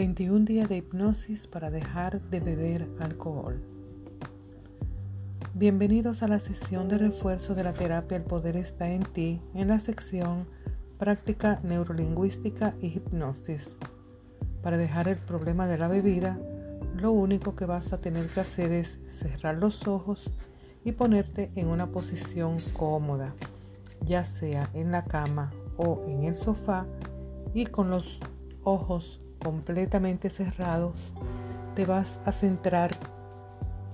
21 días de hipnosis para dejar de beber alcohol. Bienvenidos a la sesión de refuerzo de la terapia El Poder está en ti en la sección Práctica Neurolingüística y Hipnosis. Para dejar el problema de la bebida, lo único que vas a tener que hacer es cerrar los ojos y ponerte en una posición cómoda, ya sea en la cama o en el sofá y con los ojos completamente cerrados, te vas a centrar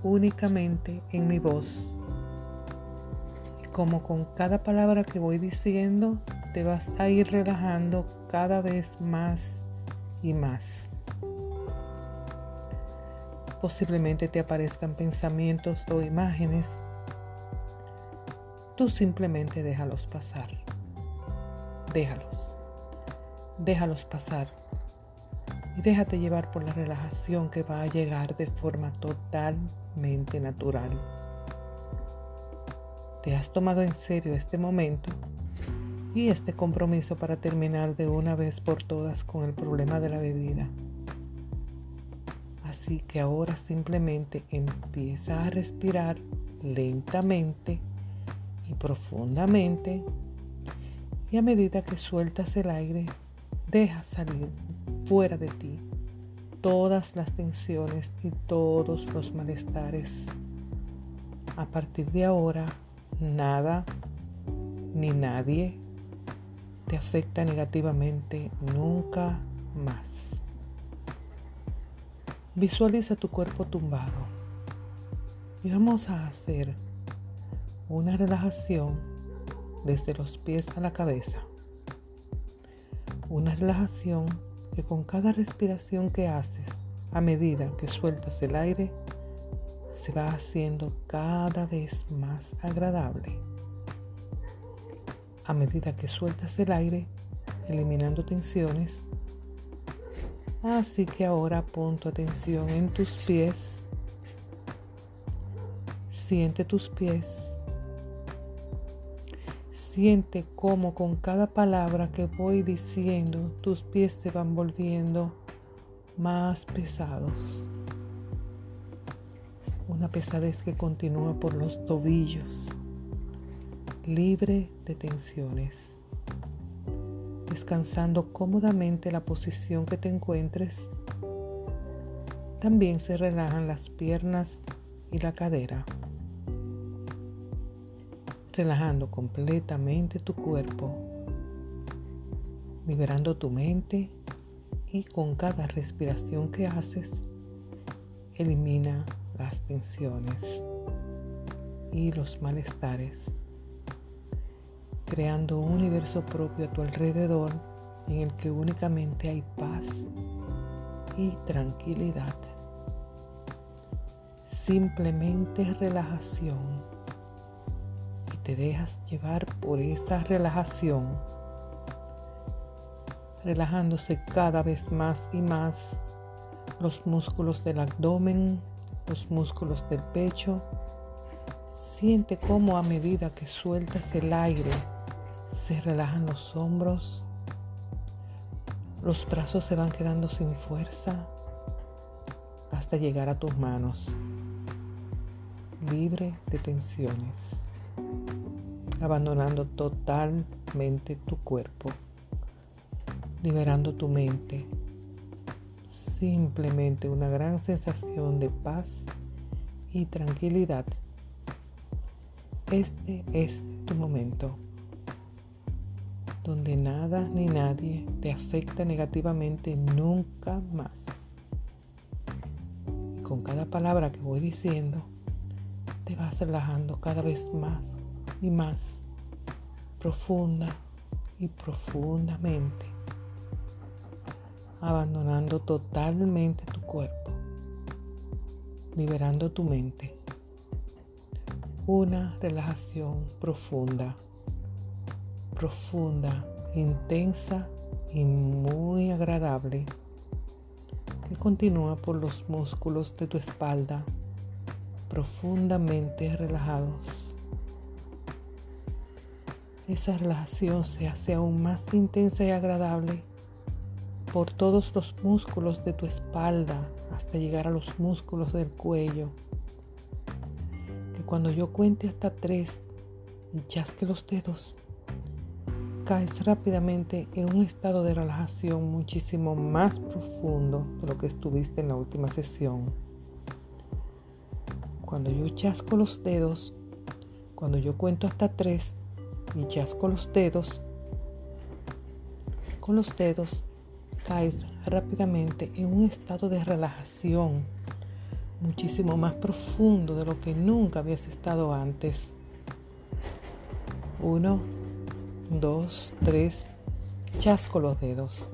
únicamente en mi voz. Y como con cada palabra que voy diciendo, te vas a ir relajando cada vez más y más. Posiblemente te aparezcan pensamientos o imágenes. Tú simplemente déjalos pasar. Déjalos. Déjalos pasar y déjate llevar por la relajación que va a llegar de forma totalmente natural. Te has tomado en serio este momento y este compromiso para terminar de una vez por todas con el problema de la bebida. Así que ahora simplemente empieza a respirar lentamente y profundamente y a medida que sueltas el aire, deja salir fuera de ti todas las tensiones y todos los malestares. A partir de ahora, nada ni nadie te afecta negativamente nunca más. Visualiza tu cuerpo tumbado y vamos a hacer una relajación desde los pies a la cabeza. Una relajación que con cada respiración que haces, a medida que sueltas el aire, se va haciendo cada vez más agradable. A medida que sueltas el aire, eliminando tensiones, así que ahora pon tu atención en tus pies, siente tus pies Siente cómo con cada palabra que voy diciendo tus pies se van volviendo más pesados. Una pesadez que continúa por los tobillos, libre de tensiones, descansando cómodamente la posición que te encuentres. También se relajan las piernas y la cadera relajando completamente tu cuerpo, liberando tu mente y con cada respiración que haces, elimina las tensiones y los malestares, creando un universo propio a tu alrededor en el que únicamente hay paz y tranquilidad. Simplemente relajación te dejas llevar por esa relajación, relajándose cada vez más y más. Los músculos del abdomen, los músculos del pecho. Siente cómo a medida que sueltas el aire se relajan los hombros, los brazos se van quedando sin fuerza hasta llegar a tus manos, libre de tensiones abandonando totalmente tu cuerpo, liberando tu mente. Simplemente una gran sensación de paz y tranquilidad. Este es tu momento, donde nada ni nadie te afecta negativamente nunca más. Y con cada palabra que voy diciendo, te vas relajando cada vez más y más profunda y profundamente, abandonando totalmente tu cuerpo, liberando tu mente. Una relajación profunda, profunda, intensa y muy agradable que continúa por los músculos de tu espalda profundamente relajados esa relación se hace aún más intensa y agradable por todos los músculos de tu espalda hasta llegar a los músculos del cuello. Que cuando yo cuente hasta tres y chasque los dedos, caes rápidamente en un estado de relajación muchísimo más profundo de lo que estuviste en la última sesión. Cuando yo chasco los dedos, cuando yo cuento hasta tres y chasco los dedos, con los dedos caes rápidamente en un estado de relajación muchísimo más profundo de lo que nunca habías estado antes. Uno, dos, tres, chasco los dedos.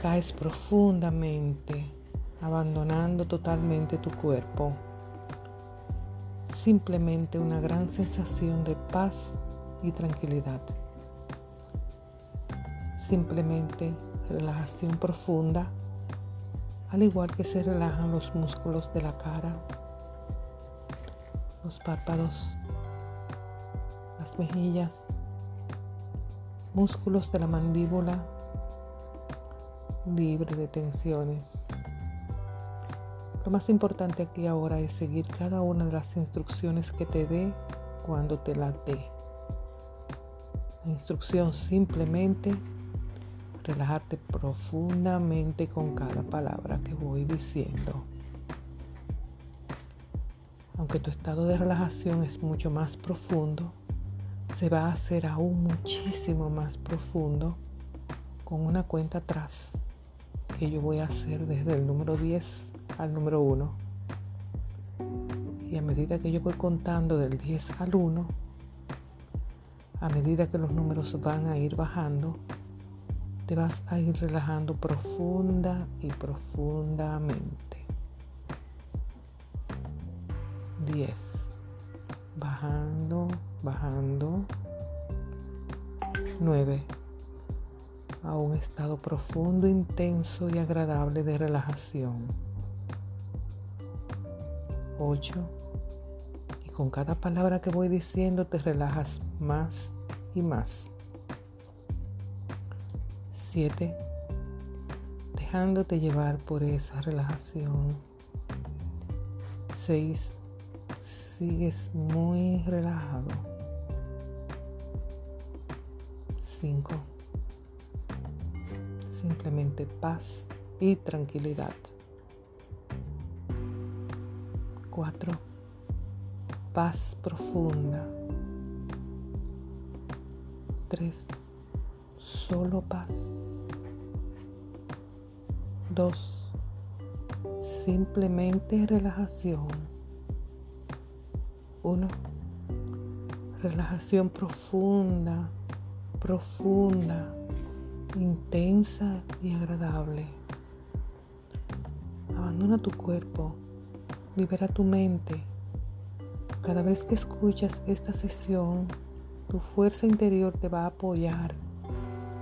Caes profundamente, abandonando totalmente tu cuerpo. Simplemente una gran sensación de paz y tranquilidad. Simplemente relajación profunda, al igual que se relajan los músculos de la cara, los párpados, mejillas, músculos de la mandíbula libre de tensiones. Lo más importante aquí ahora es seguir cada una de las instrucciones que te dé cuando te la dé. La instrucción simplemente relajarte profundamente con cada palabra que voy diciendo. Aunque tu estado de relajación es mucho más profundo, se va a hacer aún muchísimo más profundo con una cuenta atrás que yo voy a hacer desde el número 10 al número 1. Y a medida que yo voy contando del 10 al 1, a medida que los números van a ir bajando, te vas a ir relajando profunda y profundamente. 10 bajando, bajando. 9. A un estado profundo, intenso y agradable de relajación. 8. Y con cada palabra que voy diciendo te relajas más y más. 7. Dejándote llevar por esa relajación. 6 sigues muy relajado. 5. Simplemente paz y tranquilidad. 4. Paz profunda. 3. Solo paz. 2. Simplemente relajación. Uno, relajación profunda, profunda, intensa y agradable. Abandona tu cuerpo, libera tu mente. Cada vez que escuchas esta sesión, tu fuerza interior te va a apoyar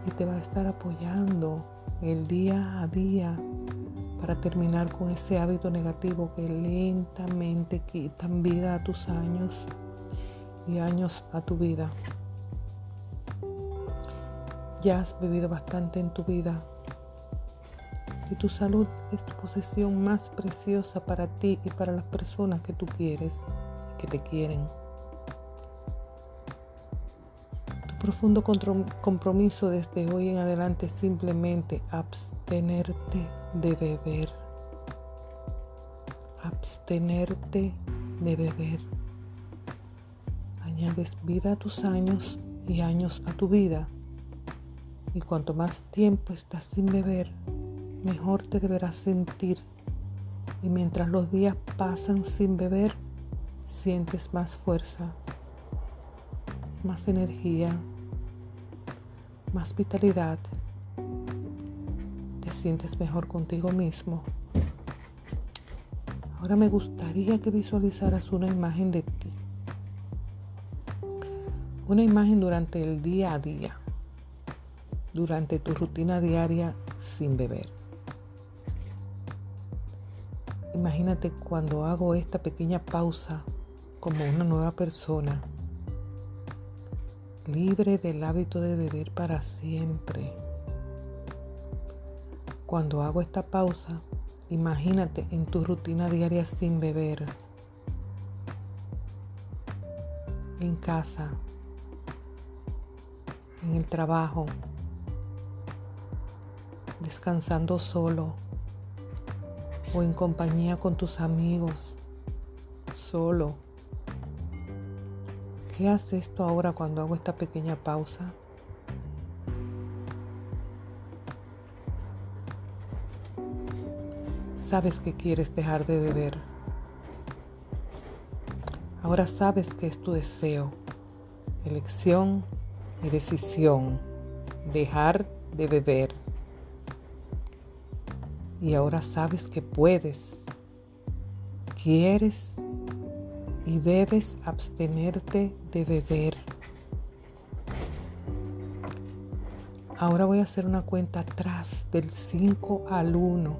y te va a estar apoyando el día a día para terminar con ese hábito negativo que lentamente quitan vida a tus años y años a tu vida. Ya has bebido bastante en tu vida y tu salud es tu posesión más preciosa para ti y para las personas que tú quieres y que te quieren. Tu profundo compromiso desde hoy en adelante es simplemente abstenerte de beber. Abstenerte de beber. Añades vida a tus años y años a tu vida. Y cuanto más tiempo estás sin beber, mejor te deberás sentir. Y mientras los días pasan sin beber, sientes más fuerza, más energía, más vitalidad sientes mejor contigo mismo. Ahora me gustaría que visualizaras una imagen de ti. Una imagen durante el día a día, durante tu rutina diaria sin beber. Imagínate cuando hago esta pequeña pausa como una nueva persona, libre del hábito de beber para siempre. Cuando hago esta pausa, imagínate en tu rutina diaria sin beber, en casa, en el trabajo, descansando solo o en compañía con tus amigos, solo. ¿Qué hace esto ahora cuando hago esta pequeña pausa? Sabes que quieres dejar de beber. Ahora sabes que es tu deseo, elección y decisión. Dejar de beber. Y ahora sabes que puedes, quieres y debes abstenerte de beber. Ahora voy a hacer una cuenta atrás del 5 al 1.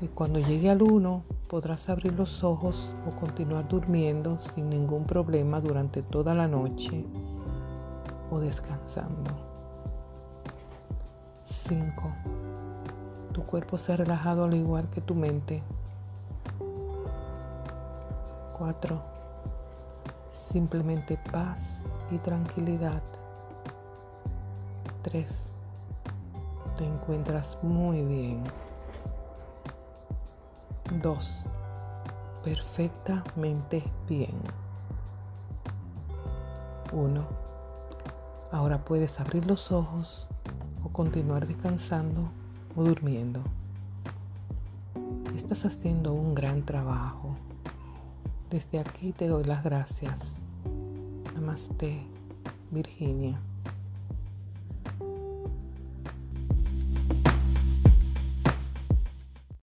Y cuando llegue al 1 podrás abrir los ojos o continuar durmiendo sin ningún problema durante toda la noche o descansando. 5. Cuerpo se ha relajado al igual que tu mente. 4. Simplemente paz y tranquilidad. 3. Te encuentras muy bien. 2. Perfectamente bien. 1. Ahora puedes abrir los ojos o continuar descansando o durmiendo. Estás haciendo un gran trabajo. Desde aquí te doy las gracias. Namaste, Virginia.